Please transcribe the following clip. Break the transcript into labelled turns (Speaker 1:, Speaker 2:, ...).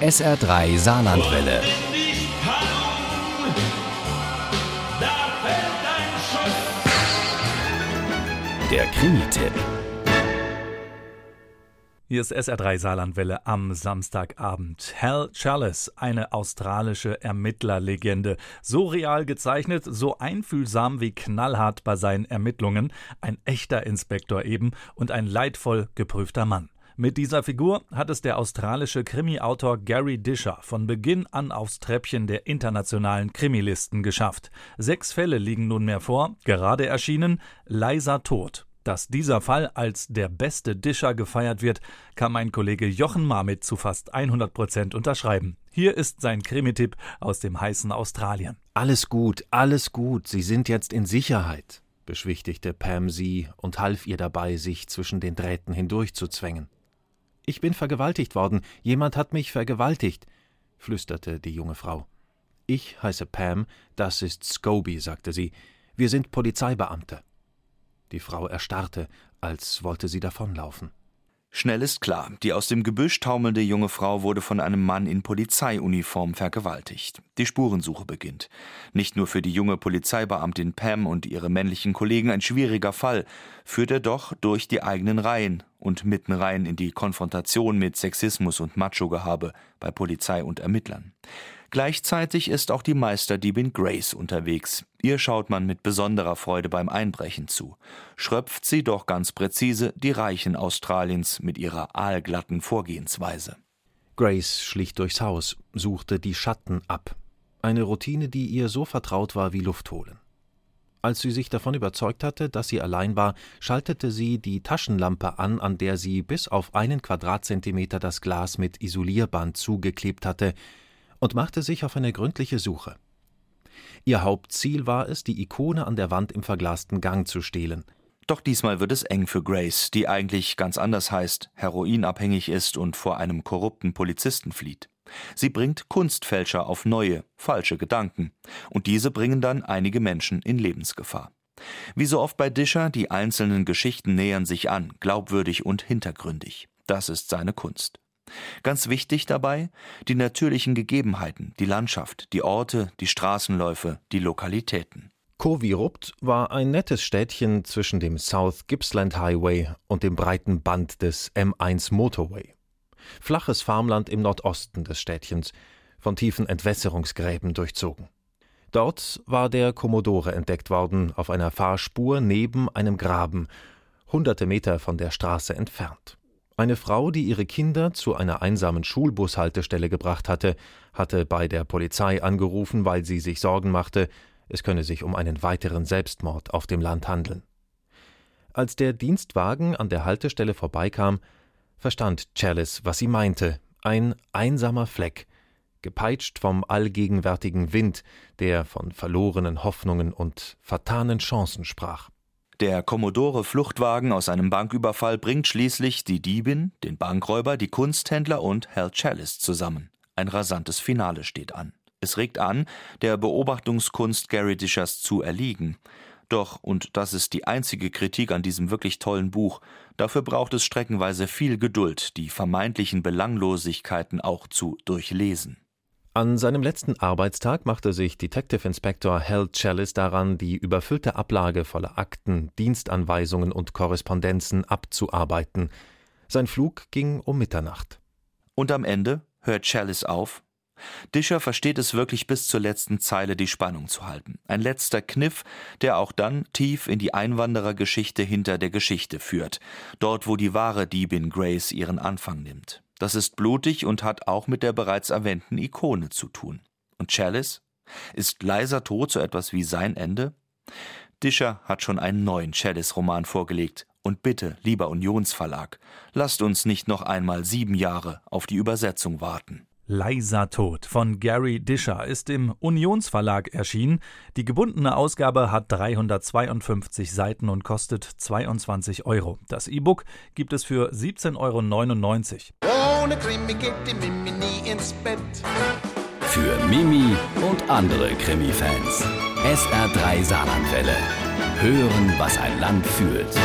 Speaker 1: SR3 Saarlandwelle. Der Krimi-Tipp.
Speaker 2: Hier ist SR3 Saarlandwelle am Samstagabend. Hal Chalice, eine australische Ermittlerlegende. So real gezeichnet, so einfühlsam wie knallhart bei seinen Ermittlungen. Ein echter Inspektor eben und ein leidvoll geprüfter Mann. Mit dieser Figur hat es der australische Krimi-Autor Gary Disher von Beginn an aufs Treppchen der internationalen Krimilisten geschafft. Sechs Fälle liegen nunmehr vor, gerade erschienen Leiser Tod. Dass dieser Fall als der beste Discher gefeiert wird, kann mein Kollege Jochen Marmit zu fast 100 Prozent unterschreiben. Hier ist sein Krimi-Tipp aus dem heißen Australien.
Speaker 3: Alles gut, alles gut, Sie sind jetzt in Sicherheit, beschwichtigte Pam sie und half ihr dabei, sich zwischen den Drähten hindurchzuzwängen. Ich bin vergewaltigt worden, jemand hat mich vergewaltigt, flüsterte die junge Frau. Ich heiße Pam, das ist Scobie, sagte sie. Wir sind Polizeibeamte. Die Frau erstarrte, als wollte sie davonlaufen.
Speaker 4: Schnell ist klar, die aus dem Gebüsch taumelnde junge Frau wurde von einem Mann in Polizeiuniform vergewaltigt. Die Spurensuche beginnt. Nicht nur für die junge Polizeibeamtin Pam und ihre männlichen Kollegen ein schwieriger Fall, führt er doch durch die eigenen Reihen und mitten rein in die Konfrontation mit Sexismus und Macho-Gehabe bei Polizei und Ermittlern. Gleichzeitig ist auch die Meisterdiebin Grace unterwegs. Ihr schaut man mit besonderer Freude beim Einbrechen zu. Schröpft sie doch ganz präzise die Reichen Australiens mit ihrer aalglatten Vorgehensweise.
Speaker 3: Grace schlich durchs Haus, suchte die Schatten ab. Eine Routine, die ihr so vertraut war wie Luft holen. Als sie sich davon überzeugt hatte, dass sie allein war, schaltete sie die Taschenlampe an, an der sie bis auf einen Quadratzentimeter das Glas mit Isolierband zugeklebt hatte, und machte sich auf eine gründliche Suche. Ihr Hauptziel war es, die Ikone an der Wand im verglasten Gang zu stehlen.
Speaker 4: Doch diesmal wird es eng für Grace, die eigentlich ganz anders heißt, heroinabhängig ist und vor einem korrupten Polizisten flieht. Sie bringt Kunstfälscher auf neue, falsche Gedanken, und diese bringen dann einige Menschen in Lebensgefahr. Wie so oft bei Discher, die einzelnen Geschichten nähern sich an, glaubwürdig und hintergründig. Das ist seine Kunst. Ganz wichtig dabei die natürlichen Gegebenheiten, die Landschaft, die Orte, die Straßenläufe, die Lokalitäten.
Speaker 3: Kovirupt war ein nettes Städtchen zwischen dem South Gippsland Highway und dem breiten Band des M1 Motorway. Flaches Farmland im Nordosten des Städtchens, von tiefen Entwässerungsgräben durchzogen. Dort war der Commodore entdeckt worden, auf einer Fahrspur neben einem Graben, hunderte Meter von der Straße entfernt. Eine Frau, die ihre Kinder zu einer einsamen Schulbushaltestelle gebracht hatte, hatte bei der Polizei angerufen, weil sie sich Sorgen machte, es könne sich um einen weiteren Selbstmord auf dem Land handeln. Als der Dienstwagen an der Haltestelle vorbeikam, verstand Chalice, was sie meinte, ein einsamer Fleck, gepeitscht vom allgegenwärtigen Wind, der von verlorenen Hoffnungen und vertanen Chancen sprach.
Speaker 4: Der Commodore Fluchtwagen aus einem Banküberfall bringt schließlich die Diebin, den Bankräuber, die Kunsthändler und Hal Chalice zusammen. Ein rasantes Finale steht an. Es regt an, der Beobachtungskunst Gary Dishers zu erliegen. Doch, und das ist die einzige Kritik an diesem wirklich tollen Buch, dafür braucht es streckenweise viel Geduld, die vermeintlichen Belanglosigkeiten auch zu durchlesen.
Speaker 3: An seinem letzten Arbeitstag machte sich Detective Inspector Hal Chalice daran, die überfüllte Ablage voller Akten, Dienstanweisungen und Korrespondenzen abzuarbeiten. Sein Flug ging um Mitternacht.
Speaker 4: Und am Ende hört Chalice auf. Discher versteht es wirklich bis zur letzten Zeile die Spannung zu halten. Ein letzter Kniff, der auch dann tief in die Einwanderergeschichte hinter der Geschichte führt, dort wo die wahre Diebin Grace ihren Anfang nimmt. Das ist blutig und hat auch mit der bereits erwähnten Ikone zu tun. Und Chalice? Ist leiser Tod so etwas wie sein Ende? Discher hat schon einen neuen Chalice-Roman vorgelegt. Und bitte, lieber Unionsverlag, lasst uns nicht noch einmal sieben Jahre auf die Übersetzung warten.
Speaker 2: Leiser Tod von Gary Discher ist im Unionsverlag erschienen. Die gebundene Ausgabe hat 352 Seiten und kostet 22 Euro. Das E-Book gibt es für 17,99 Euro. Ohne Krimi geht die
Speaker 1: Mimi nie ins Bett. Für Mimi und andere Krimi-Fans. SR3 Saarlandwelle. Hören, was ein Land fühlt.